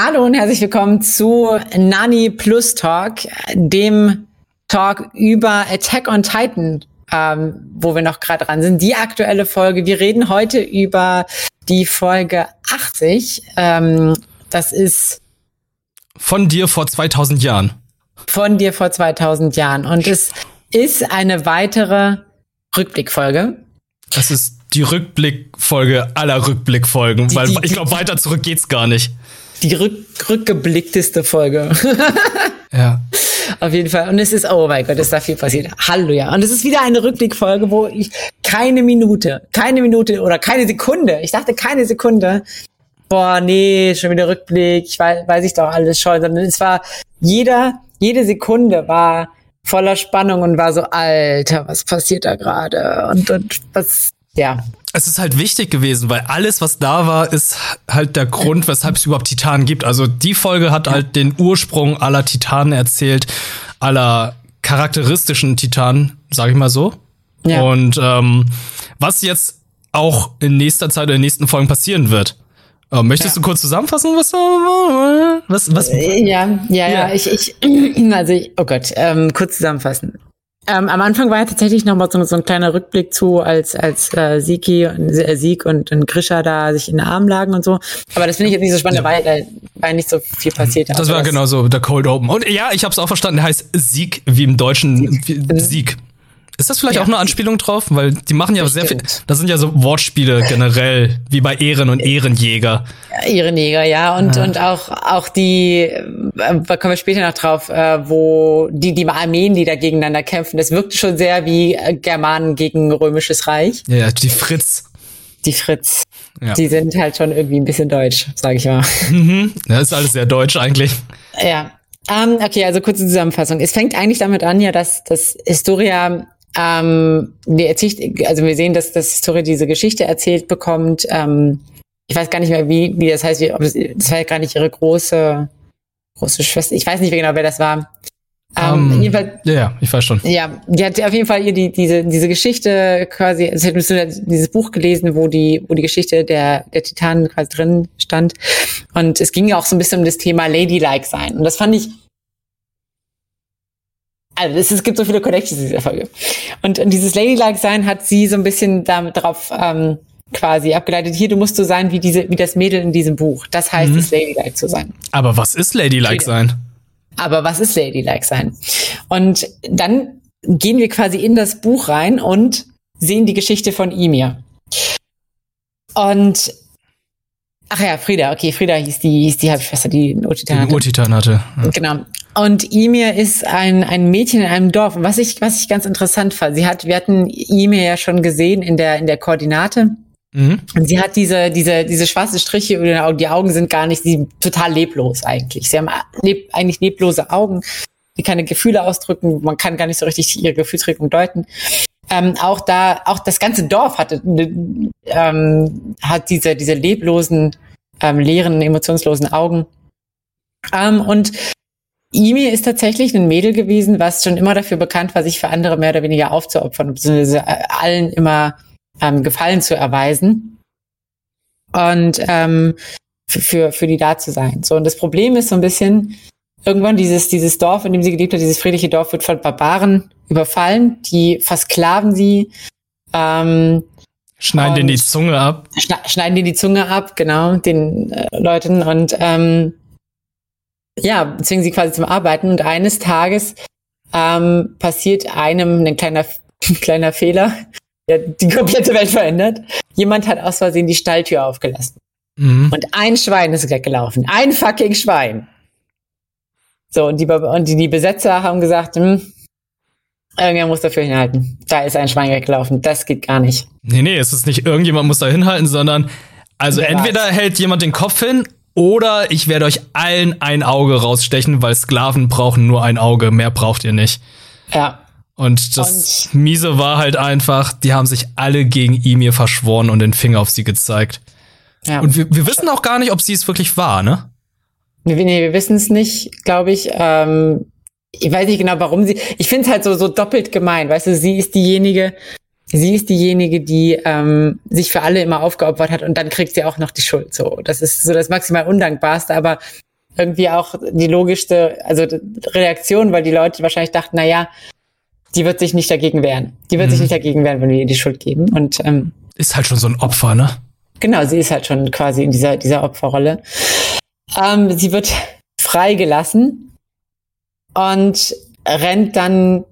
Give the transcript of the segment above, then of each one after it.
Hallo und herzlich willkommen zu Nani Plus Talk, dem Talk über Attack on Titan, ähm, wo wir noch gerade dran sind. Die aktuelle Folge. Wir reden heute über die Folge 80. Ähm, das ist von dir vor 2000 Jahren. Von dir vor 2000 Jahren. Und es ist eine weitere Rückblickfolge. Das ist die Rückblickfolge aller Rückblickfolgen, die, weil die, ich glaube, weiter zurück geht's gar nicht. Die rück, rückgeblickteste Folge. ja. Auf jeden Fall. Und es ist, oh mein Gott, ist da viel passiert. Halleluja. Und es ist wieder eine Rückblickfolge, wo ich keine Minute, keine Minute oder keine Sekunde, ich dachte keine Sekunde, boah, nee, schon wieder Rückblick, ich weiß, weiß ich doch alles schon, sondern es war jeder, jede Sekunde war voller Spannung und war so, Alter, was passiert da gerade? Und, und was, ja. Es ist halt wichtig gewesen, weil alles, was da war, ist halt der Grund, weshalb es überhaupt Titanen gibt. Also die Folge hat halt den Ursprung aller Titanen erzählt, aller charakteristischen Titanen, sag ich mal so. Ja. Und ähm, was jetzt auch in nächster Zeit oder in den nächsten Folgen passieren wird. Oh, möchtest ja. du kurz zusammenfassen, was da war? Was, was? Äh, ja, ja, ja, ich, ich, also ich, oh Gott, ähm, kurz zusammenfassen. Ähm, am Anfang war ja tatsächlich noch mal so, so ein kleiner Rückblick zu, als als äh, Siki, äh, Sieg und, und Grisha da sich in den Arm lagen und so. Aber das finde ich jetzt nicht so spannend, ja. weil da weil nicht so viel passiert. Das war genau so der Cold Open. Und ja, ich habe es auch verstanden. Der heißt Sieg wie im Deutschen Sieg. Sieg. Ist das vielleicht ja. auch eine Anspielung drauf? Weil die machen ja Bestimmt. sehr viel. Das sind ja so Wortspiele generell, wie bei Ehren und Ehrenjäger. Ja, Ehrenjäger, ja. Und, ja. und auch, auch die, äh, da kommen wir später noch drauf, äh, wo die, die Armeen, die da gegeneinander kämpfen, das wirkt schon sehr wie äh, Germanen gegen Römisches Reich. Ja, die Fritz. Die Fritz. Ja. Die sind halt schon irgendwie ein bisschen deutsch, sag ich mal. Mhm. Das ist alles sehr deutsch eigentlich. Ja. Um, ähm, okay, also kurze Zusammenfassung. Es fängt eigentlich damit an, ja, dass, dass Historia ähm, wir erzählt, also wir sehen, dass das Historie diese Geschichte erzählt bekommt. Ähm, ich weiß gar nicht mehr, wie, wie das heißt, wie, ob das, das war ja gar nicht ihre große, große Schwester. Ich weiß nicht mehr genau, wer das war. Ähm, um, jedenfalls, ja, ich weiß schon. Ja, die hat auf jeden Fall ihr die, diese, diese Geschichte quasi, also hättest du dieses Buch gelesen, wo die, wo die Geschichte der, der Titanen quasi drin stand. Und es ging ja auch so ein bisschen um das Thema Ladylike sein. Und das fand ich, also es, es, gibt so viele Connections in dieser Folge. Und, und dieses Ladylike-Sein hat sie so ein bisschen damit drauf ähm, quasi abgeleitet. Hier, du musst so sein wie diese, wie das Mädel in diesem Buch. Das heißt mhm. es, Ladylike zu sein. Aber was ist Ladylike sein? Aber was ist Ladylike sein? Und dann gehen wir quasi in das Buch rein und sehen die Geschichte von Emir. Und Ach ja, Frieda, okay, Frieda hieß die, hieß die Halbschwester, die einen Urtitan hatte. Urtitan hatte. Ja. Genau. Und Emir ist ein, ein Mädchen in einem Dorf. Und was ich, was ich ganz interessant fand, sie hat, wir hatten Emir ja schon gesehen in der, in der Koordinate. Mhm. Und sie hat diese, diese, diese schwarze Striche über den Augen. Die Augen sind gar nicht, sie sind total leblos eigentlich. Sie haben leb, eigentlich leblose Augen, die keine Gefühle ausdrücken. Man kann gar nicht so richtig ihre Gefühlsregung deuten. Ähm, auch da, auch das ganze Dorf hatte, ähm, hat diese, diese leblosen, ähm, leeren, emotionslosen Augen. Ähm, und Imi ist tatsächlich ein Mädel gewesen, was schon immer dafür bekannt war, sich für andere mehr oder weniger aufzuopfern, beziehungsweise äh, allen immer ähm, Gefallen zu erweisen und ähm, für, für die da zu sein. So, und das Problem ist so ein bisschen, irgendwann dieses, dieses Dorf, in dem sie gelebt hat, dieses friedliche Dorf wird von Barbaren überfallen, die versklaven sie, ähm, schneiden denen die Zunge ab. Schneiden denen die Zunge ab, genau, den äh, Leuten und ähm, ja, zwingen sie quasi zum Arbeiten und eines Tages ähm, passiert einem ein kleiner, ein kleiner Fehler, der die komplette Welt verändert. Jemand hat aus Versehen die Stalltür aufgelassen. Mhm. Und ein Schwein ist weggelaufen. Ein fucking Schwein. So, und die, und die, die Besetzer haben gesagt, hm, irgendjemand muss dafür hinhalten. Da ist ein Schwein weggelaufen. Das geht gar nicht. Nee, nee, es ist nicht irgendjemand muss da hinhalten, sondern also Wer entweder weiß. hält jemand den Kopf hin oder ich werde euch allen ein Auge rausstechen, weil Sklaven brauchen nur ein Auge, mehr braucht ihr nicht. Ja. Und das und Miese war halt einfach, die haben sich alle gegen Emir verschworen und den Finger auf sie gezeigt. Ja. Und wir, wir wissen auch gar nicht, ob sie es wirklich war, ne? Nee, wir wissen es nicht, glaube ich. Ähm, ich weiß nicht genau, warum sie. Ich finde es halt so, so doppelt gemein. Weißt du, sie ist diejenige, sie ist diejenige, die ähm, sich für alle immer aufgeopfert hat und dann kriegt sie auch noch die Schuld. So, das ist so das maximal undankbarste. Aber irgendwie auch die logischste, also Reaktion, weil die Leute wahrscheinlich dachten, na ja, die wird sich nicht dagegen wehren. Die wird mhm. sich nicht dagegen wehren, wenn wir ihr die Schuld geben. Und ähm, ist halt schon so ein Opfer, ne? Genau, sie ist halt schon quasi in dieser dieser Opferrolle. Ähm, sie wird freigelassen und rennt dann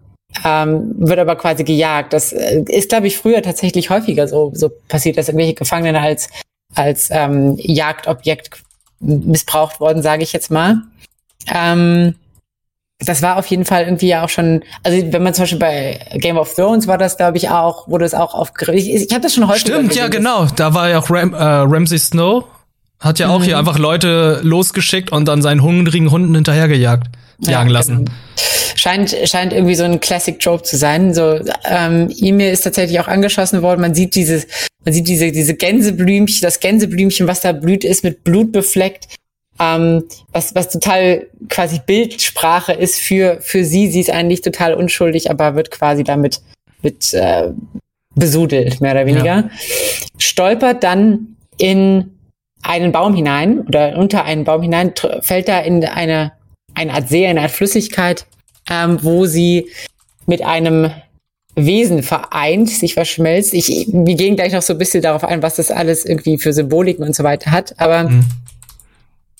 ähm, wird aber quasi gejagt. Das äh, ist, glaube ich, früher tatsächlich häufiger so, so passiert, dass irgendwelche Gefangene als, als ähm, Jagdobjekt missbraucht worden, sage ich jetzt mal. Ähm, das war auf jeden Fall irgendwie ja auch schon, also wenn man zum Beispiel bei Game of Thrones war das, glaube ich, auch, wurde es auch aufgegriffen. Ich, ich habe das schon häufig. Stimmt, ja, genau. Da war ja auch Ram, äh, Ramsay Snow, hat ja auch mhm. hier einfach Leute losgeschickt und dann seinen hungrigen Hunden hinterhergejagt, jagen ja, lassen. Genau. Scheint, scheint irgendwie so ein Classic Trope zu sein. So, ähm, E-Mail ist tatsächlich auch angeschossen worden. Man sieht dieses, man sieht diese, diese Gänseblümchen, das Gänseblümchen, was da blüht, ist mit Blut befleckt. Ähm, was, was total quasi Bildsprache ist für, für sie. Sie ist eigentlich total unschuldig, aber wird quasi damit mit, äh, besudelt, mehr oder weniger. Ja. Stolpert dann in einen Baum hinein oder unter einen Baum hinein, fällt da in eine, eine Art See, eine Art Flüssigkeit, ähm, wo sie mit einem Wesen vereint, sich verschmelzt. Ich, wir gehen gleich noch so ein bisschen darauf ein, was das alles irgendwie für Symboliken und so weiter hat, aber mhm.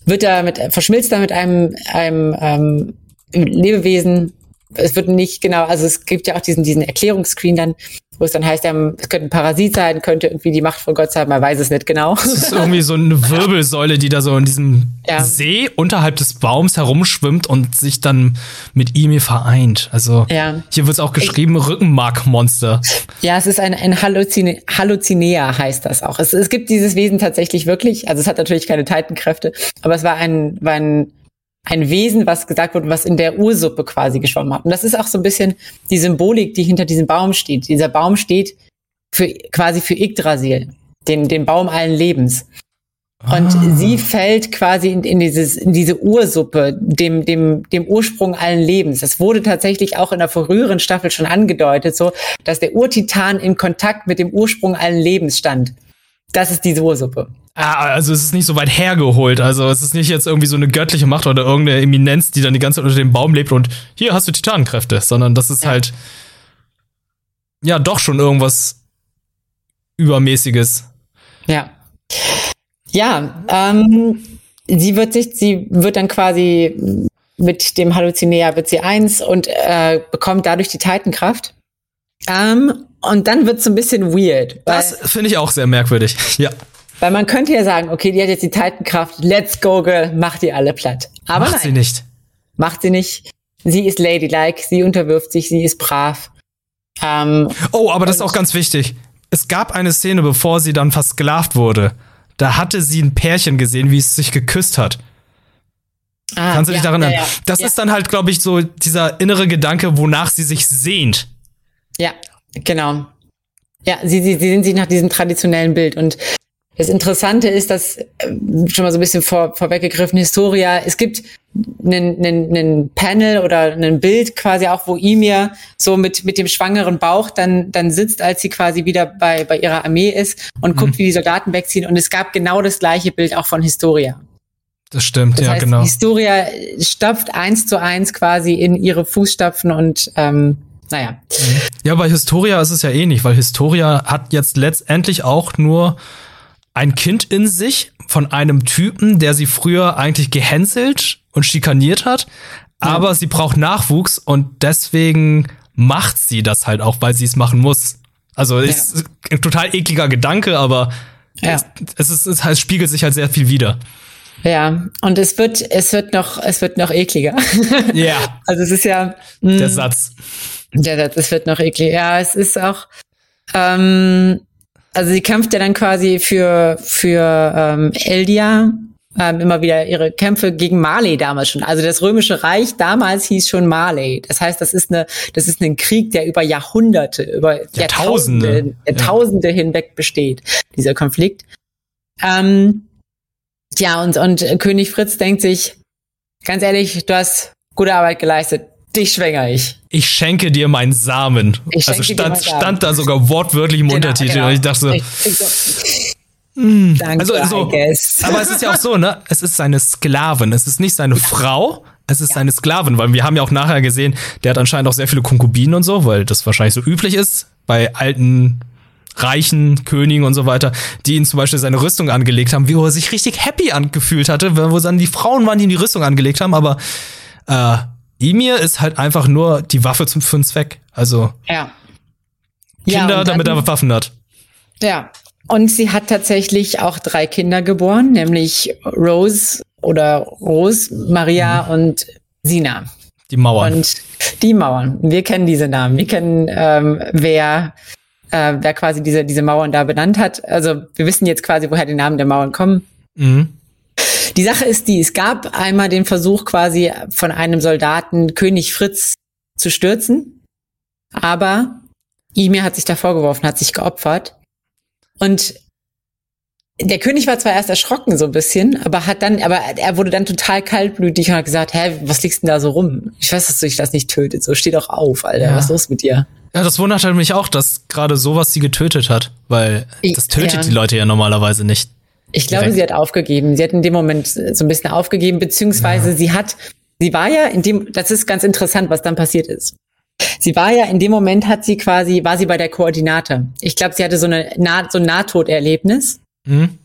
wird da mit, verschmilzt da mit einem, einem ähm, Lebewesen. Es wird nicht genau, also es gibt ja auch diesen, diesen Erklärungsscreen dann, wo es dann heißt, ja, es könnte ein Parasit sein, könnte irgendwie die Macht von Gott sein, man weiß es nicht genau. Es ist irgendwie so eine Wirbelsäule, die da so in diesem ja. See unterhalb des Baums herumschwimmt und sich dann mit ihm vereint. Also ja. hier wird es auch geschrieben, ich, Rückenmarkmonster. Ja, es ist ein, ein Halluzine, Halluzinea heißt das auch. Es, es gibt dieses Wesen tatsächlich wirklich, also es hat natürlich keine Titan-Kräfte, aber es war ein, war ein ein Wesen, was gesagt wurde, was in der Ursuppe quasi geschwommen hat. Und das ist auch so ein bisschen die Symbolik, die hinter diesem Baum steht. Dieser Baum steht für, quasi für Yggdrasil, den, den Baum allen Lebens. Und ah. sie fällt quasi in, in, dieses, in diese Ursuppe, dem, dem, dem Ursprung allen Lebens. Das wurde tatsächlich auch in der früheren Staffel schon angedeutet, so, dass der Urtitan in Kontakt mit dem Ursprung allen Lebens stand. Das ist diese Ursuppe. Ah, also es ist nicht so weit hergeholt. Also es ist nicht jetzt irgendwie so eine göttliche Macht oder irgendeine Eminenz, die dann die ganze Zeit unter dem Baum lebt und hier hast du Titanenkräfte, sondern das ist ja. halt ja doch schon irgendwas übermäßiges. Ja. Ja, ähm, sie wird sich, sie wird dann quasi mit dem Halluzinär wird sie eins und äh, bekommt dadurch die Titankraft. Ähm, und dann wird es ein bisschen weird. Das finde ich auch sehr merkwürdig, ja. Weil man könnte ja sagen, okay, die hat jetzt die Titankraft, let's go, girl, macht die alle platt. Aber macht nein, sie nicht. Macht sie nicht. Sie ist ladylike, sie unterwirft sich, sie ist brav. Ähm, oh, aber das ist auch ganz wichtig. Es gab eine Szene, bevor sie dann versklavt wurde. Da hatte sie ein Pärchen gesehen, wie es sich geküsst hat. Ah, Kannst du dich daran erinnern? Ja, ja. Das ja. ist dann halt, glaube ich, so dieser innere Gedanke, wonach sie sich sehnt. Ja, genau. Ja, sie, sie, sie sehen sich nach diesem traditionellen Bild. Und das Interessante ist, dass, äh, schon mal so ein bisschen vor, vorweggegriffen, Historia, es gibt einen, einen, einen Panel oder ein Bild quasi auch, wo Ymir so mit, mit dem schwangeren Bauch dann, dann sitzt, als sie quasi wieder bei, bei ihrer Armee ist und mhm. guckt, wie die Soldaten wegziehen. Und es gab genau das gleiche Bild auch von Historia. Das stimmt, das ja, heißt, genau. Historia stopft eins zu eins quasi in ihre Fußstapfen und ähm, naja. Ja, bei Historia ist es ja ähnlich, weil Historia hat jetzt letztendlich auch nur ein Kind in sich von einem Typen, der sie früher eigentlich gehänselt und schikaniert hat, ja. aber sie braucht Nachwuchs und deswegen macht sie das halt auch, weil sie es machen muss. Also ja. ist ein total ekliger Gedanke, aber ja. es, ist, es, es spiegelt sich halt sehr viel wieder. Ja, und es wird, es wird noch, es wird noch ekliger. Ja. Also es ist ja. Mh, der Satz. Satz, es wird noch ekliger. Ja, es ist auch, ähm, also sie kämpft ja dann quasi für, für ähm, Eldia, ähm, immer wieder ihre Kämpfe gegen Marley damals schon. Also das Römische Reich damals hieß schon Marley. Das heißt, das ist eine, das ist ein Krieg, der über Jahrhunderte, über Jahrtausende, Jahrtausende, Jahrtausende ja. hinweg besteht, dieser Konflikt. Ähm, ja, und, und König Fritz denkt sich, ganz ehrlich, du hast gute Arbeit geleistet dich schwänger ich. Ich schenke dir meinen Samen. Ich also stand, stand da sogar wortwörtlich im genau, Untertitel. Genau. Und ich dachte so, Mm, Danke, also, so, aber es ist ja auch so, ne? Es ist seine Sklavin, es ist nicht seine Frau, es ist ja. seine Sklavin, weil wir haben ja auch nachher gesehen, der hat anscheinend auch sehr viele Konkubinen und so, weil das wahrscheinlich so üblich ist bei alten reichen Königen und so weiter, die ihn zum Beispiel seine Rüstung angelegt haben, wie er sich richtig happy angefühlt hatte, wo dann die Frauen waren, die ihm die Rüstung angelegt haben, aber äh, Emir ist halt einfach nur die Waffe zum für einen Zweck. Also ja. Kinder, ja, damit er Waffen hat. Ja. Und sie hat tatsächlich auch drei Kinder geboren, nämlich Rose oder Rose, Maria mhm. und Sina. Die Mauern. Und die Mauern. Wir kennen diese Namen. Wir kennen, ähm, wer äh, wer quasi diese, diese Mauern da benannt hat. Also wir wissen jetzt quasi, woher die Namen der Mauern kommen. Mhm. Die Sache ist die, es gab einmal den Versuch quasi von einem Soldaten König Fritz zu stürzen, aber Ymir hat sich da vorgeworfen, hat sich geopfert. Und der König war zwar erst erschrocken so ein bisschen, aber hat dann, aber er wurde dann total kaltblütig und hat gesagt, hä, was liegst denn da so rum? Ich weiß, dass du dich das nicht tötet. So, steh doch auf, Alter. Ja. Was ist los mit dir? Ja, das wundert halt mich auch, dass gerade sowas sie getötet hat, weil das tötet ja. die Leute ja normalerweise nicht. Ich glaube, sie hat aufgegeben. Sie hat in dem Moment so ein bisschen aufgegeben, beziehungsweise ja. sie hat, sie war ja in dem, das ist ganz interessant, was dann passiert ist. Sie war ja in dem Moment hat sie quasi, war sie bei der Koordinate. Ich glaube, sie hatte so eine nah, so ein Nahtoderlebnis Mhm.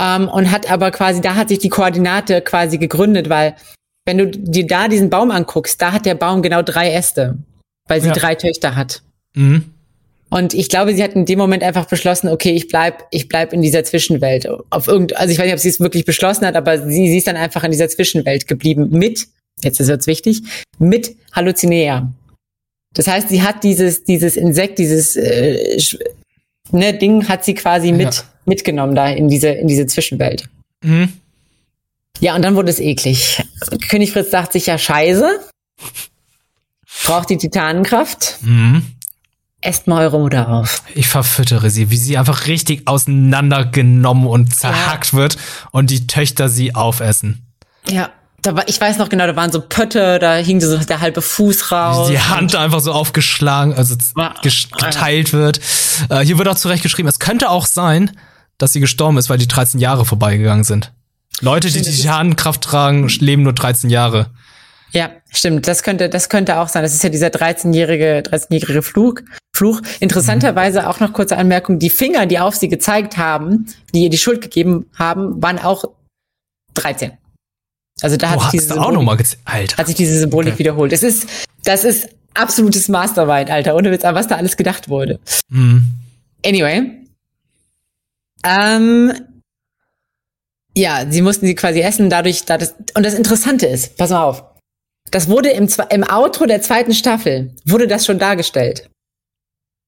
Ähm, und hat aber quasi, da hat sich die Koordinate quasi gegründet, weil wenn du dir da diesen Baum anguckst, da hat der Baum genau drei Äste, weil sie ja. drei Töchter hat. Mhm. Und ich glaube, sie hat in dem Moment einfach beschlossen, okay, ich bleib, ich bleib in dieser Zwischenwelt. Auf irgend, also ich weiß nicht, ob sie es wirklich beschlossen hat, aber sie, sie ist dann einfach in dieser Zwischenwelt geblieben mit, jetzt ist es wichtig, mit Halluzinea. Das heißt, sie hat dieses, dieses Insekt, dieses äh, ne, Ding hat sie quasi mit ja mitgenommen da in diese, in diese Zwischenwelt. Mhm. Ja, und dann wurde es eklig. König Fritz dachte sich ja, scheiße. Braucht die Titanenkraft. Mhm. Esst mal eure Mutter auf. Ich verfüttere sie, wie sie einfach richtig auseinandergenommen und zerhackt ja. wird und die Töchter sie aufessen. Ja da war, ich weiß noch genau, da waren so Pötte, da hing so der halbe Fuß raus. Die Hand einfach so aufgeschlagen, also geteilt wird. Äh, hier wird auch zurecht geschrieben, es könnte auch sein, dass sie gestorben ist, weil die 13 Jahre vorbeigegangen sind. Leute, die die Titanenkraft tragen, leben nur 13 Jahre. Ja, stimmt. Das könnte, das könnte auch sein. Das ist ja dieser 13-jährige, 13-jährige Fluch. Fluch. Interessanterweise auch noch kurze Anmerkung. Die Finger, die auf sie gezeigt haben, die ihr die Schuld gegeben haben, waren auch 13. Also da hat, sich diese auch noch mal Alter. hat sich diese Symbolik okay. wiederholt. Es ist, das ist absolutes Mastermind, Alter. Ohne Witz, an was da alles gedacht wurde. Mhm. Anyway, ähm, ja, sie mussten sie quasi essen, dadurch, da das, und das Interessante ist, pass mal auf, das wurde im, im Outro der zweiten Staffel, wurde das schon dargestellt.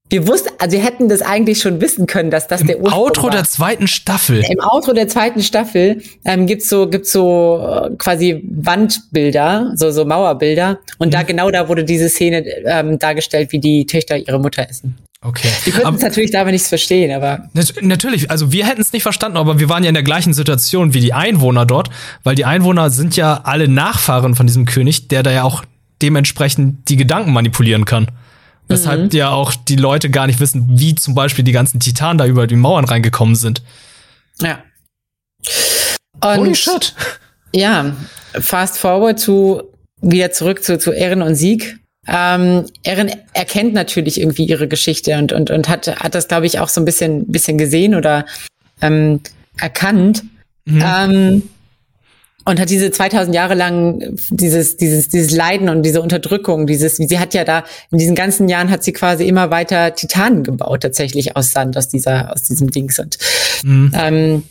Wir wussten, also wir hätten das eigentlich schon wissen können, dass das Im der Ursprung Outro war. der zweiten Staffel. Im Outro der zweiten Staffel ähm, gibt's so gibt's so äh, quasi Wandbilder, so so Mauerbilder und mhm. da genau da wurde diese Szene ähm, dargestellt, wie die Töchter ihre Mutter essen. Okay. Die könnten es natürlich dabei nichts verstehen, aber. Natürlich, also wir hätten es nicht verstanden, aber wir waren ja in der gleichen Situation wie die Einwohner dort, weil die Einwohner sind ja alle Nachfahren von diesem König, der da ja auch dementsprechend die Gedanken manipulieren kann. Weshalb mhm. ja auch die Leute gar nicht wissen, wie zum Beispiel die ganzen Titanen da über die Mauern reingekommen sind. Ja. Und Holy shit. Ja, fast forward zu wieder zurück zu, zu Ehren und Sieg. Ähm, Erin erkennt natürlich irgendwie ihre Geschichte und, und, und hat, hat das, glaube ich, auch so ein bisschen, bisschen gesehen oder ähm, erkannt. Mhm. Ähm, und hat diese 2000 Jahre lang dieses, dieses, dieses Leiden und diese Unterdrückung, dieses, sie hat ja da, in diesen ganzen Jahren hat sie quasi immer weiter Titanen gebaut, tatsächlich aus Sand, aus dieser, aus diesem Dings und, mhm. ähm,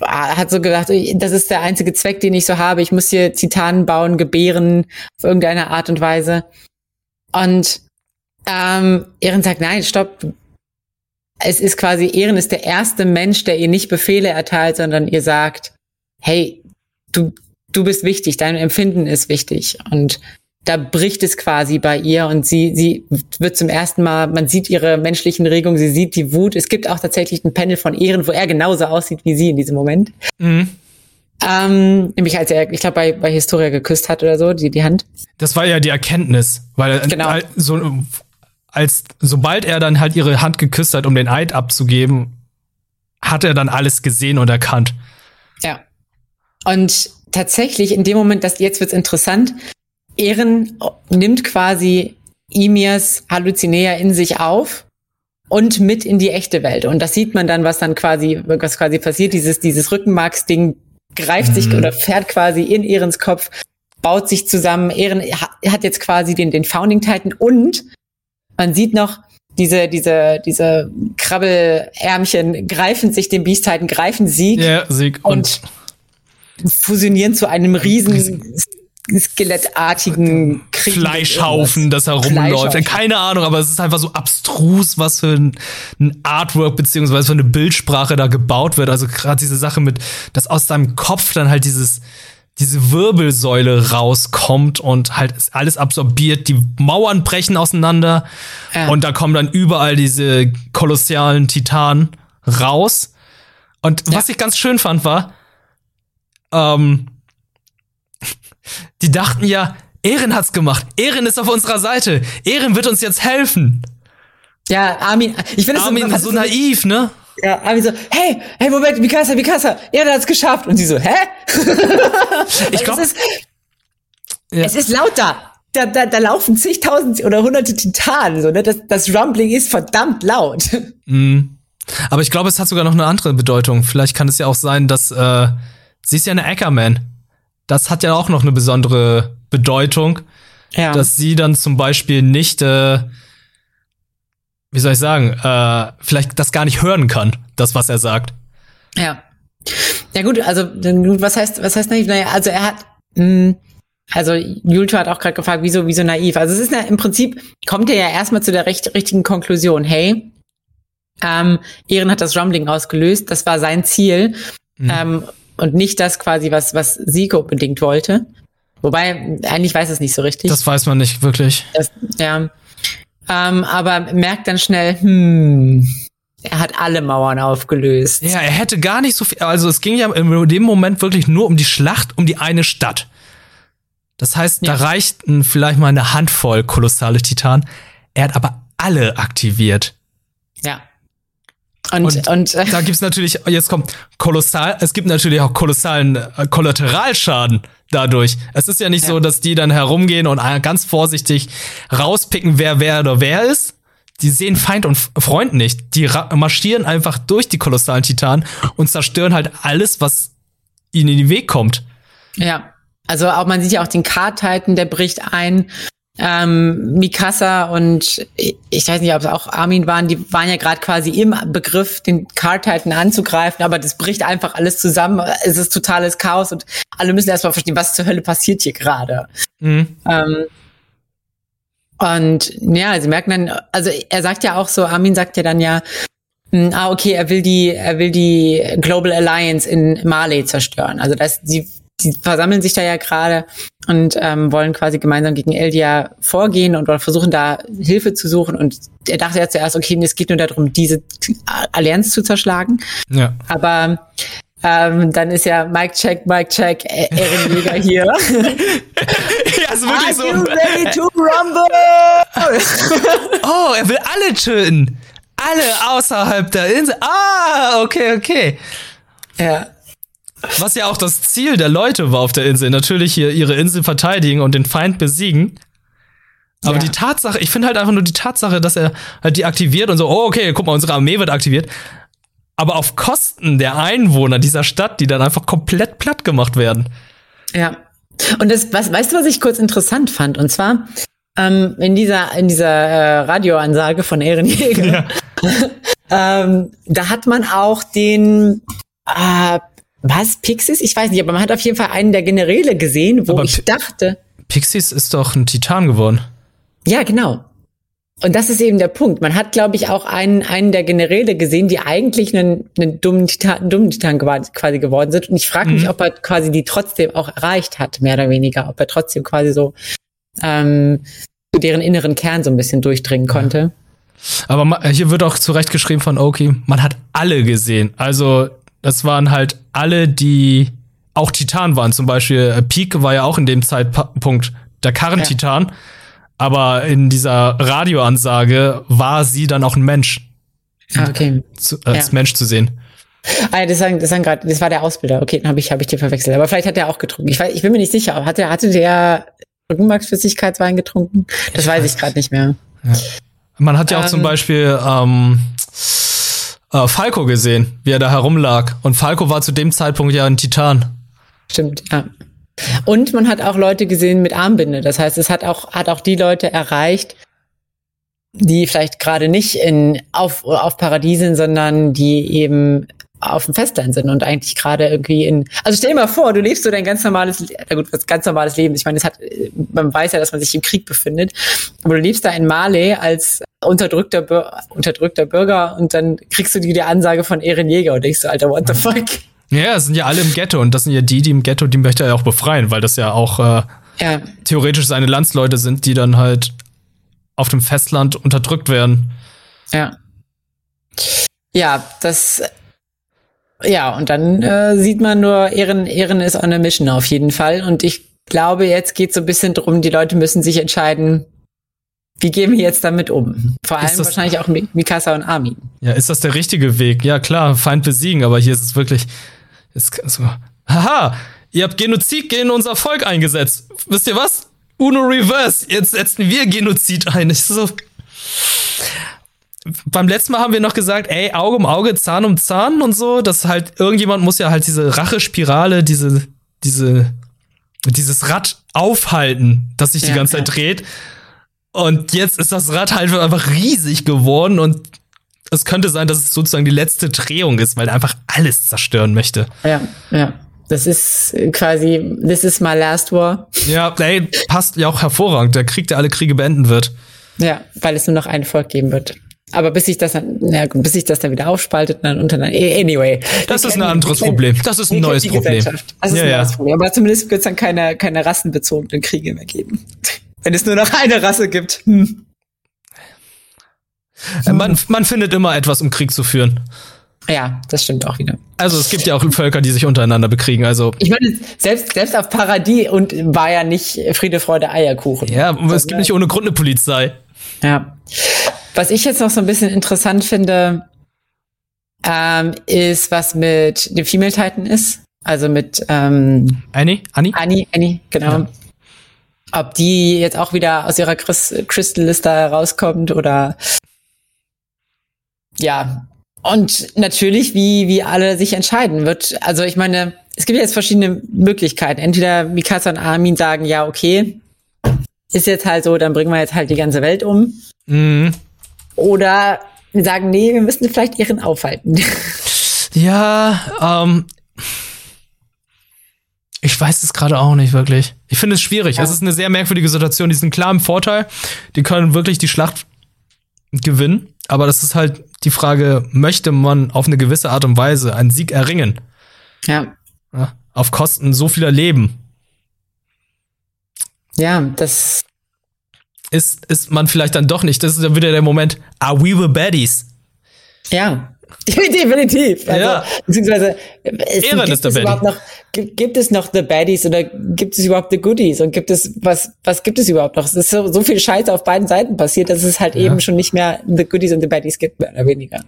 hat so gedacht, das ist der einzige Zweck, den ich so habe. Ich muss hier Titanen bauen, gebären, auf irgendeine Art und Weise. Und ähm, Ehren sagt, nein, stopp. Es ist quasi, Ehren ist der erste Mensch, der ihr nicht Befehle erteilt, sondern ihr sagt, hey, du, du bist wichtig, dein Empfinden ist wichtig. Und da bricht es quasi bei ihr und sie, sie wird zum ersten Mal, man sieht ihre menschlichen Regungen, sie sieht die Wut. Es gibt auch tatsächlich ein Panel von Ehren, wo er genauso aussieht wie sie in diesem Moment. Mhm. Ähm, nämlich als er, ich glaube, bei, bei Historia geküsst hat oder so, die, die Hand. Das war ja die Erkenntnis, weil genau. so, als sobald er dann halt ihre Hand geküsst hat, um den Eid abzugeben, hat er dann alles gesehen und erkannt. Ja. Und tatsächlich in dem Moment, dass jetzt wird's interessant, Ehren nimmt quasi Imirs Halluzinea in sich auf und mit in die echte Welt. Und das sieht man dann, was dann quasi, was quasi passiert. Dieses, dieses Rückenmarksding greift mhm. sich oder fährt quasi in Ehrens Kopf, baut sich zusammen. Ehren hat jetzt quasi den, den Founding Titan und man sieht noch, diese, diese, diese Krabbelärmchen greifen sich dem Beast Titan, greifen Sieg. Ja, Sieg. Und, und fusionieren zu einem riesen skelettartigen Krieg Fleischhaufen, das herumläuft. Keine Ahnung, aber es ist einfach so abstrus, was für ein, ein Artwork beziehungsweise für eine Bildsprache da gebaut wird. Also gerade diese Sache mit, dass aus deinem Kopf dann halt dieses diese Wirbelsäule rauskommt und halt alles absorbiert, die Mauern brechen auseinander ja. und da kommen dann überall diese kolossalen Titanen raus. Und ja. was ich ganz schön fand war, ähm, die dachten ja, Ehren hat's gemacht. Ehren ist auf unserer Seite. Ehren wird uns jetzt helfen. Ja, Armin, ich finde Armin so, so naiv, ne? Ja, Armin so, hey, hey, Moment, Mikasa, Mikasa, Ehren hat's geschafft. Und sie so, hä? ich glaube, es, ist, ja. es ist laut da. Da, da, da laufen zigtausend oder hunderte Titanen, so, ne? Das, das Rumbling ist verdammt laut. Mhm. Aber ich glaube, es hat sogar noch eine andere Bedeutung. Vielleicht kann es ja auch sein, dass äh, sie ist ja eine Ackerman das hat ja auch noch eine besondere Bedeutung, ja. dass sie dann zum Beispiel nicht, äh, wie soll ich sagen, äh, vielleicht das gar nicht hören kann, das, was er sagt. Ja. Ja gut, also was heißt, was heißt naiv? Naja, also er hat, mh, hm, also Julto hat auch gerade gefragt, wieso, wieso naiv? Also es ist ja im Prinzip, kommt er ja erstmal zu der recht, richtigen Konklusion, hey, ähm, Ehren hat das Rumbling ausgelöst, das war sein Ziel. Mhm. Ähm, und nicht das quasi, was, was Siko unbedingt wollte. Wobei, eigentlich weiß es nicht so richtig. Das weiß man nicht wirklich. Das, ja. Ähm, aber merkt dann schnell, hm, er hat alle Mauern aufgelöst. Ja, er hätte gar nicht so viel, also es ging ja in dem Moment wirklich nur um die Schlacht um die eine Stadt. Das heißt, ja. da reichten vielleicht mal eine Handvoll kolossale Titanen. Er hat aber alle aktiviert. Ja. Und, und, und äh, da gibt's natürlich, jetzt kommt kolossal, es gibt natürlich auch kolossalen äh, Kollateralschaden dadurch. Es ist ja nicht ja. so, dass die dann herumgehen und ganz vorsichtig rauspicken, wer wer oder wer ist. Die sehen Feind und Freund nicht. Die marschieren einfach durch die kolossalen Titanen und zerstören halt alles, was ihnen in den Weg kommt. Ja. Also auch man sieht ja auch den K-Titan, der bricht ein ähm, Mikasa und ich weiß nicht, ob es auch Armin waren, die waren ja gerade quasi im Begriff, den Car-Titan anzugreifen, aber das bricht einfach alles zusammen. Es ist totales Chaos und alle müssen erstmal verstehen, was zur Hölle passiert hier gerade. Mhm. Ähm, und ja, sie merken dann, also er sagt ja auch so, Armin sagt ja dann ja, hm, ah, okay, er will die, er will die Global Alliance in Mali zerstören. Also dass sie die versammeln sich da ja gerade und ähm, wollen quasi gemeinsam gegen Eldia vorgehen und versuchen da Hilfe zu suchen. Und er dachte ja zuerst, okay, es geht nur darum, diese Allianz zu zerschlagen. Ja. Aber ähm, dann ist ja Mike Check, Mike Check, e- Ehrenjäger hier. ja, ist wirklich Are so. You ready to rumble? oh, er will alle töten. Alle außerhalb der Insel. Ah, okay, okay. Ja. Was ja auch das Ziel der Leute war auf der Insel. Natürlich hier ihre Insel verteidigen und den Feind besiegen. Aber ja. die Tatsache, ich finde halt einfach nur die Tatsache, dass er halt die aktiviert und so, oh, okay, guck mal, unsere Armee wird aktiviert. Aber auf Kosten der Einwohner dieser Stadt, die dann einfach komplett platt gemacht werden. Ja. Und das, was, weißt du, was ich kurz interessant fand? Und zwar, ähm, in dieser, in dieser äh, Radioansage von Ehrenjäger, ja. ähm, da hat man auch den äh, was? Pixies? Ich weiß nicht, aber man hat auf jeden Fall einen der Generäle gesehen, wo aber ich dachte. Pixies ist doch ein Titan geworden. Ja, genau. Und das ist eben der Punkt. Man hat, glaube ich, auch einen, einen der Generäle gesehen, die eigentlich einen, einen dummen, Titan, dummen Titan quasi geworden sind. Und ich frage mich, mhm. ob er quasi die trotzdem auch erreicht hat, mehr oder weniger. Ob er trotzdem quasi so ähm, zu deren inneren Kern so ein bisschen durchdringen konnte. Aber hier wird auch zurecht geschrieben von Oki, man hat alle gesehen. Also das waren halt alle, die auch Titan waren. Zum Beispiel äh, Peak war ja auch in dem Zeitpunkt der Karren-Titan. Ja. Aber in dieser Radioansage war sie dann auch ein Mensch. Ah, okay. Zu, als ja. Mensch zu sehen. Ah, das, sagen, das, sagen grad, das war der Ausbilder. Okay, dann habe ich, hab ich dir verwechselt. Aber vielleicht hat er auch getrunken. Ich, weiß, ich bin mir nicht sicher. Hatte, hatte der Rückenmarksflüssigkeitswein getrunken? Das weiß ich gerade nicht mehr. Ja. Man hat ja auch ähm, zum Beispiel ähm, äh, Falco gesehen, wie er da herumlag. Und Falco war zu dem Zeitpunkt ja ein Titan. Stimmt, ja. Und man hat auch Leute gesehen mit Armbinde. Das heißt, es hat auch, hat auch die Leute erreicht, die vielleicht gerade nicht in, auf, auf Paradiesen, sondern die eben auf dem Festland sind und eigentlich gerade irgendwie in, also stell dir mal vor, du lebst so dein ganz normales, na gut, was ganz normales Leben. Ich meine, es hat, man weiß ja, dass man sich im Krieg befindet, aber du lebst da in Mali als unterdrückter, unterdrückter Bürger und dann kriegst du die, die Ansage von Ehren Jäger und denkst du, Alter, what the fuck? Ja, es sind ja alle im Ghetto und das sind ja die, die im Ghetto, die möchte er ja auch befreien, weil das ja auch äh, ja. theoretisch seine Landsleute sind, die dann halt auf dem Festland unterdrückt werden. Ja. Ja, das ja, und dann äh, sieht man nur, Ehren, Ehren ist on a mission auf jeden Fall. Und ich glaube, jetzt geht so ein bisschen drum, die Leute müssen sich entscheiden, wie gehen wir jetzt damit um? Vor allem wahrscheinlich auch Mikasa und Armin. Ja, ist das der richtige Weg? Ja, klar, Feind besiegen, aber hier ist es wirklich, ist so, haha, ihr habt Genozid gegen unser Volk eingesetzt. Wisst ihr was? Uno Reverse, jetzt setzen wir Genozid ein. Ich so, beim letzten Mal haben wir noch gesagt, ey, Auge um Auge, Zahn um Zahn und so, dass halt irgendjemand muss ja halt diese Rachespirale, diese, diese, dieses Rad aufhalten, das sich ja, die ganze Zeit dreht. Und jetzt ist das Rad halt einfach riesig geworden und es könnte sein, dass es sozusagen die letzte Drehung ist, weil er einfach alles zerstören möchte. Ja, ja. Das ist quasi, this is my last war. Ja, ey, passt ja auch hervorragend. Der Krieg, der alle Kriege beenden wird. Ja, weil es nur noch ein Volk geben wird. Aber bis sich das dann, gut, bis sich das dann wieder aufspaltet und dann untereinander. Anyway. Das ist ein anderes Problem. Das ist ein neues Problem. Das ist ja, ein neues ja. Problem. Aber zumindest wird es dann keine, keine rassenbezogenen Kriege mehr geben. Wenn es nur noch eine Rasse gibt. Hm. Äh, man, man findet immer etwas, um Krieg zu führen. Ja, das stimmt auch wieder. Also es gibt ja auch Völker, die sich untereinander bekriegen. Also ich meine, selbst selbst auf Paradies und war ja nicht Friede, Freude, Eierkuchen. Ja, es gibt nicht ohne Grund eine Polizei. Ja. Was ich jetzt noch so ein bisschen interessant finde, ähm, ist, was mit dem Female Titan ist. Also mit ähm, Annie? Annie? Annie, Annie, genau. Ja. Ob die jetzt auch wieder aus ihrer Crystal-Liste rauskommt oder ja. Und natürlich, wie, wie alle sich entscheiden wird. Also ich meine, es gibt jetzt verschiedene Möglichkeiten. Entweder Mikasa und Armin sagen, ja, okay, ist jetzt halt so, dann bringen wir jetzt halt die ganze Welt um. Mhm. Oder sagen, nee, wir müssen vielleicht ihren aufhalten. Ja, ähm, ich weiß es gerade auch nicht wirklich. Ich finde es schwierig. Ja. Es ist eine sehr merkwürdige Situation. Die sind klar im Vorteil. Die können wirklich die Schlacht gewinnen. Aber das ist halt die Frage, möchte man auf eine gewisse Art und Weise einen Sieg erringen? Ja. ja auf Kosten so vieler Leben. Ja, das ist, ist man vielleicht dann doch nicht. Das ist dann wieder der Moment, are we the baddies? Ja, definitiv. Also, ja. Beziehungsweise, es, Ehren ist der es überhaupt noch, gibt, gibt, es noch The Baddies oder gibt es überhaupt The Goodies und gibt es, was, was gibt es überhaupt noch? Es ist so, so viel Scheiße auf beiden Seiten passiert, dass es halt ja. eben schon nicht mehr The Goodies und The Baddies gibt, mehr oder weniger.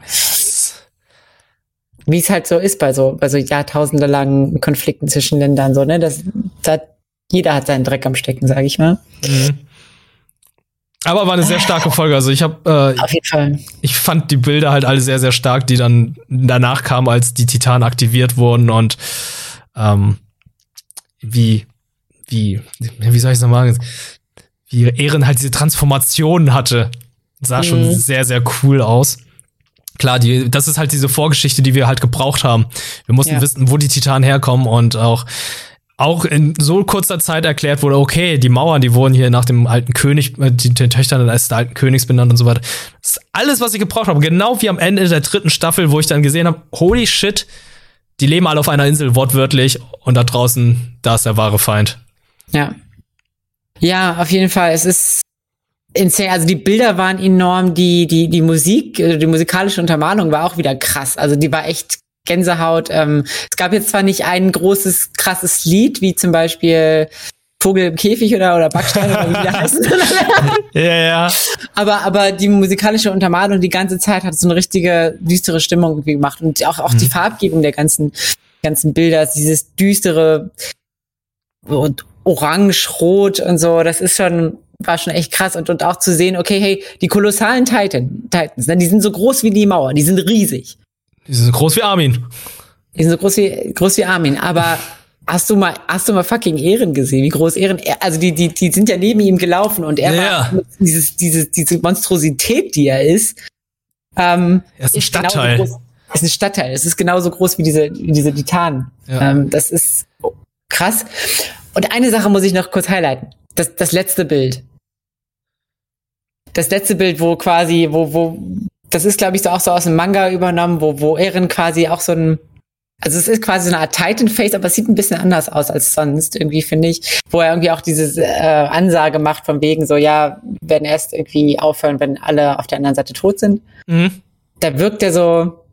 Wie es halt so ist bei so, bei so jahrtausendelangen Konflikten zwischen Ländern, so, ne, das, das jeder hat seinen Dreck am Stecken, sage ich mal. Mhm. Aber war eine sehr starke Folge. Also ich habe, äh, auf jeden Fall. Ich fand die Bilder halt alle sehr, sehr stark, die dann danach kamen, als die Titanen aktiviert wurden und ähm, wie, wie, wie soll ich es sagen, wie Ehren halt diese Transformation hatte, sah mhm. schon sehr, sehr cool aus. Klar, die, das ist halt diese Vorgeschichte, die wir halt gebraucht haben. Wir mussten ja. wissen, wo die Titanen herkommen und auch auch in so kurzer Zeit erklärt wurde, okay, die Mauern, die wurden hier nach dem alten König, äh, die, den Töchtern des alten Königs benannt und so weiter. Das ist alles, was ich gebraucht habe. Genau wie am Ende der dritten Staffel, wo ich dann gesehen habe, holy shit, die leben alle auf einer Insel, wortwörtlich, und da draußen, da ist der wahre Feind. Ja. Ja, auf jeden Fall. Es ist insane. Also die Bilder waren enorm, die, die, die Musik, äh, die musikalische Untermalung war auch wieder krass. Also die war echt Gänsehaut. Ähm, es gab jetzt zwar nicht ein großes, krasses Lied, wie zum Beispiel Vogel im Käfig oder, oder Backstein oder wie die heißen. ja, ja. Aber, aber die musikalische Untermalung die ganze Zeit hat so eine richtige düstere Stimmung irgendwie gemacht und auch, auch mhm. die Farbgebung der ganzen, ganzen Bilder, dieses düstere und orange, rot und so, das ist schon, war schon echt krass und, und auch zu sehen, okay, hey, die kolossalen Titan, Titans, ne, die sind so groß wie die Mauer, die sind riesig. Die sind so groß wie Armin. Die sind so groß wie, groß wie Armin, aber hast du mal, hast du mal fucking Ehren gesehen, wie groß Ehren, also die, die, die sind ja neben ihm gelaufen und er ja. war dieses, dieses, diese Monstrosität, die er ist, ähm, er ist ein Stadtteil. Groß, ist ein Stadtteil. Es ist genauso groß wie diese, wie diese Titanen. Ja. Ähm, das ist krass. Und eine Sache muss ich noch kurz highlighten. Das, das letzte Bild. Das letzte Bild, wo quasi, wo, wo, das ist, glaube ich, so auch so aus dem Manga übernommen, wo, wo Eren quasi auch so ein, also es ist quasi so eine Art Titan-Face, aber es sieht ein bisschen anders aus als sonst, irgendwie, finde ich. Wo er irgendwie auch diese äh, Ansage macht von wegen so, ja, werden erst irgendwie aufhören, wenn alle auf der anderen Seite tot sind. Mhm. Da wirkt er so,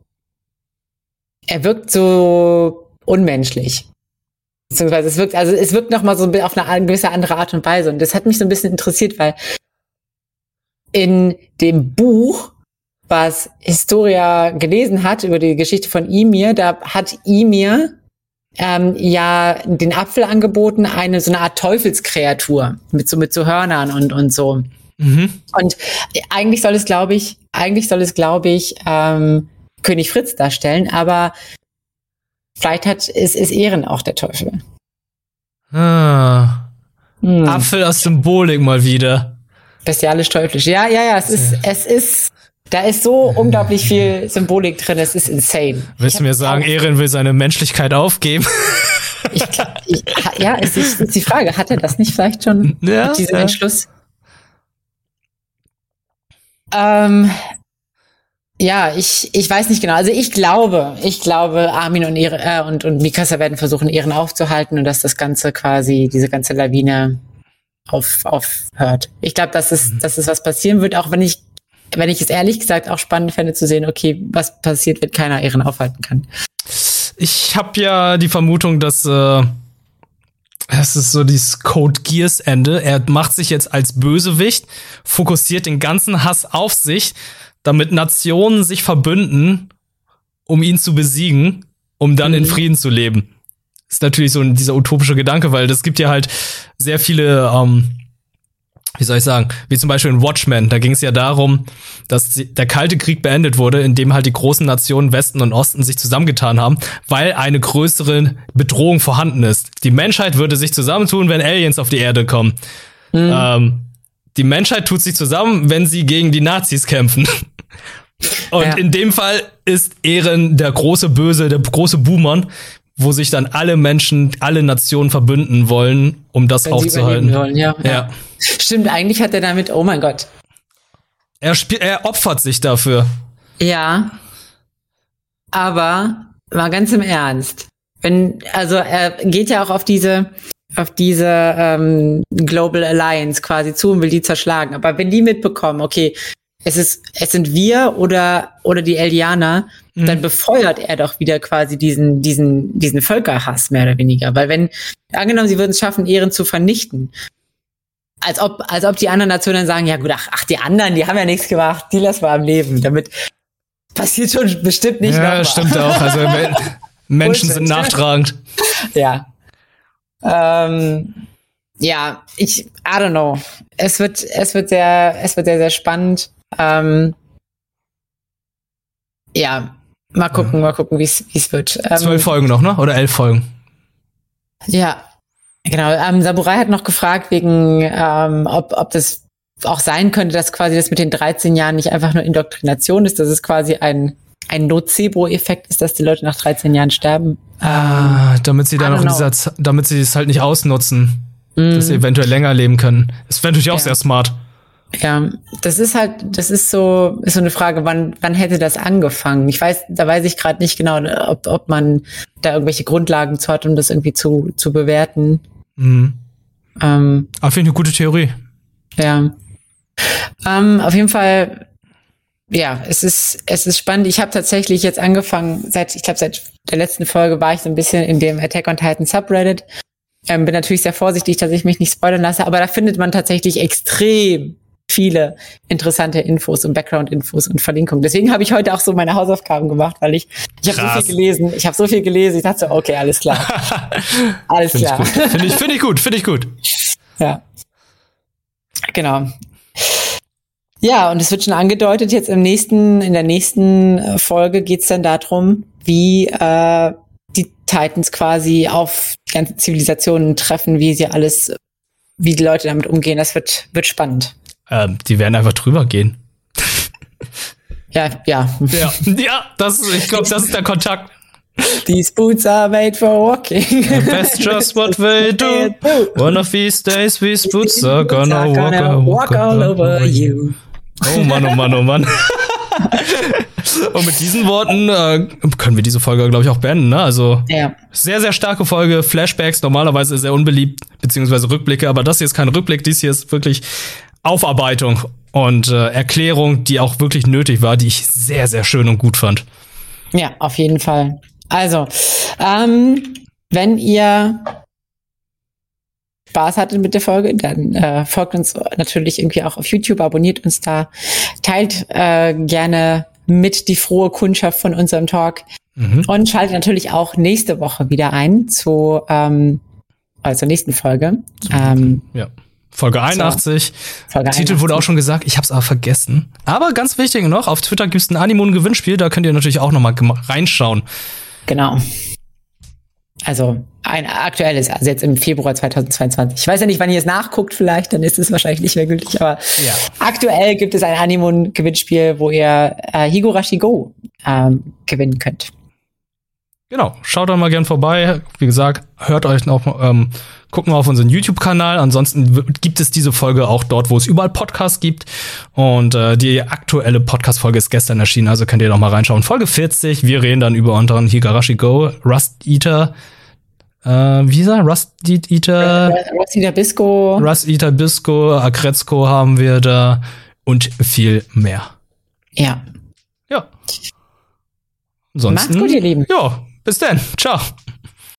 er wirkt so unmenschlich. Beziehungsweise es wirkt, also es wirkt nochmal so auf eine gewisse andere Art und Weise. Und das hat mich so ein bisschen interessiert, weil in dem Buch, was Historia gelesen hat über die Geschichte von Ymir, da hat Ymir ähm, ja den Apfel angeboten, eine so eine Art Teufelskreatur mit so mit so Hörnern und und so. Mhm. Und eigentlich soll es, glaube ich, eigentlich soll es, glaube ich, ähm, König Fritz darstellen, aber vielleicht hat, ist, ist Ehren auch der Teufel. Ah. Hm. Apfel aus Symbolik mal wieder. Bestialisch teuflisch. Ja, ja, ja, es ist, es ist, da ist so unglaublich viel Symbolik drin, es ist insane. Willst du mir sagen, Ehren will seine Menschlichkeit aufgeben? Ich, ich, ja, es ist, ist, die Frage, hat er das nicht vielleicht schon ja, mit diesem ja. Entschluss? Ähm, ja, ich, ich weiß nicht genau. Also ich glaube, ich glaube, Armin und, Ehre, äh, und, und Mikasa werden versuchen, Ehren aufzuhalten und dass das Ganze quasi, diese ganze Lawine auf, aufhört. Ich glaube, dass es, mhm. dass es was passieren wird, auch wenn ich, wenn ich es ehrlich gesagt auch spannend fände zu sehen, okay, was passiert, wenn keiner Ehren aufhalten kann. Ich habe ja die Vermutung, dass äh, es ist so dieses Code Gears Ende. Er macht sich jetzt als Bösewicht, fokussiert den ganzen Hass auf sich damit Nationen sich verbünden, um ihn zu besiegen, um dann mhm. in Frieden zu leben. Ist natürlich so dieser utopische Gedanke, weil das gibt ja halt sehr viele, ähm, wie soll ich sagen, wie zum Beispiel in Watchmen, da ging es ja darum, dass der Kalte Krieg beendet wurde, indem halt die großen Nationen Westen und Osten sich zusammengetan haben, weil eine größere Bedrohung vorhanden ist. Die Menschheit würde sich zusammentun, wenn Aliens auf die Erde kommen. Mhm. Ähm, die Menschheit tut sich zusammen, wenn sie gegen die Nazis kämpfen. Und ja. in dem Fall ist Ehren der große Böse, der große Boomer, wo sich dann alle Menschen, alle Nationen verbünden wollen, um das Wenn aufzuhalten. Wollen, ja. ja. Stimmt, eigentlich hat er damit, oh mein Gott. Er spielt, er opfert sich dafür. Ja. Aber mal ganz im Ernst. Wenn, also er geht ja auch auf diese, auf diese ähm, Global Alliance quasi zu und will die zerschlagen. Aber wenn die mitbekommen, okay, es ist, es sind wir oder, oder die Eldianer, mhm. dann befeuert er doch wieder quasi diesen, diesen, diesen Völkerhass mehr oder weniger. Weil wenn, angenommen, sie würden es schaffen, Ehren zu vernichten, als ob, als ob die anderen Nationen sagen, ja gut, ach, ach, die anderen, die haben ja nichts gemacht, die lassen wir am Leben. Damit passiert schon bestimmt nicht. Ja, noch stimmt auch. Also Menschen sind nachtragend. Ja. Ähm, ja, ich, I don't know. Es wird, es wird sehr, es wird sehr, sehr spannend. Ähm, ja, mal gucken, mal gucken, wie es wird. Ähm, Zwölf Folgen noch, ne? Oder elf Folgen? Ja, genau. Ähm, Saburai hat noch gefragt, wegen, ähm, ob, ob das auch sein könnte, dass quasi das mit den 13 Jahren nicht einfach nur Indoktrination ist, dass es quasi ein, ein Nocebo-Effekt ist, dass die Leute nach 13 Jahren sterben. Ah, damit sie dann noch in dieser, damit sie es halt nicht ausnutzen, mm. dass sie eventuell länger leben können. Das wäre natürlich auch ja. sehr smart. Ja, das ist halt, das ist so, ist so eine Frage, wann, wann hätte das angefangen? Ich weiß, da weiß ich gerade nicht genau, ob, ob man da irgendwelche Grundlagen zu hat, um das irgendwie zu, zu bewerten. Mhm. Ähm, Aber finde ich eine gute Theorie. Ja. Ähm, auf jeden Fall, ja, es ist, es ist spannend. Ich habe tatsächlich jetzt angefangen, seit, ich glaube, seit der letzten Folge war ich so ein bisschen in dem Attack on Titan Subreddit Ähm, bin natürlich sehr vorsichtig, dass ich mich nicht spoilern lasse, aber da findet man tatsächlich extrem viele interessante Infos und Background-Infos und Verlinkungen. Deswegen habe ich heute auch so meine Hausaufgaben gemacht, weil ich ich habe so viel gelesen. Ich habe so viel gelesen. Ich dachte so, okay, alles klar, alles find klar. Finde ich finde ich gut, finde ich gut. Ja, genau. Ja, und es wird schon angedeutet, jetzt im nächsten, in der nächsten äh, Folge geht's dann darum, wie äh, die Titans quasi auf die ganzen Zivilisationen treffen, wie sie alles, wie die Leute damit umgehen. Das wird, wird spannend. Ähm, die werden einfach drüber gehen. Ja, ja. Ja, ja das, ich glaube, das ist der Kontakt. These boots are made for walking. That's just what we do. One of these days these boots are gonna, walk, walk, walk all over you. Oh Mann, oh Mann, oh Mann. Und mit diesen Worten äh, können wir diese Folge, glaube ich, auch beenden. Ne? Also ja. sehr, sehr starke Folge. Flashbacks, normalerweise sehr unbeliebt, beziehungsweise Rückblicke, aber das hier ist kein Rückblick, dies hier ist wirklich Aufarbeitung und äh, Erklärung, die auch wirklich nötig war, die ich sehr, sehr schön und gut fand. Ja, auf jeden Fall. Also, ähm, wenn ihr Spaß hattet mit der Folge, dann äh, folgt uns natürlich irgendwie auch auf YouTube, abonniert uns da, teilt äh, gerne mit die frohe Kundschaft von unserem Talk mhm. und schaltet natürlich auch nächste Woche wieder ein zu ähm, also nächsten Folge. Ähm, ja. Folge 81. So, Folge Titel 81. wurde auch schon gesagt, ich habe es aber vergessen. Aber ganz wichtig noch, auf Twitter gibt es ein Animonen-Gewinnspiel, da könnt ihr natürlich auch noch mal reinschauen. Genau. Also ein aktuelles, also jetzt im Februar 2022. Ich weiß ja nicht, wann ihr es nachguckt, vielleicht, dann ist es wahrscheinlich nicht mehr gültig, aber ja. aktuell gibt es ein Animon-Gewinnspiel, wo ihr äh, Higurashi Go ähm, gewinnen könnt. Genau, schaut da mal gern vorbei. Wie gesagt, hört euch noch, ähm, gucken wir auf unseren YouTube-Kanal. Ansonsten gibt es diese Folge auch dort, wo es überall Podcasts gibt. Und äh, die aktuelle Podcast-Folge ist gestern erschienen, also könnt ihr noch mal reinschauen. Folge 40, wir reden dann über unseren Higarashi Go, Rust Eater, äh, wie ist er? Rust Eater? Rust Eater Bisco. Rust Eater Bisco, Akretzko haben wir da und viel mehr. Ja. Ja. Ansonsten, Macht's gut, ihr Lieben. Ja, bis dann. Ciao.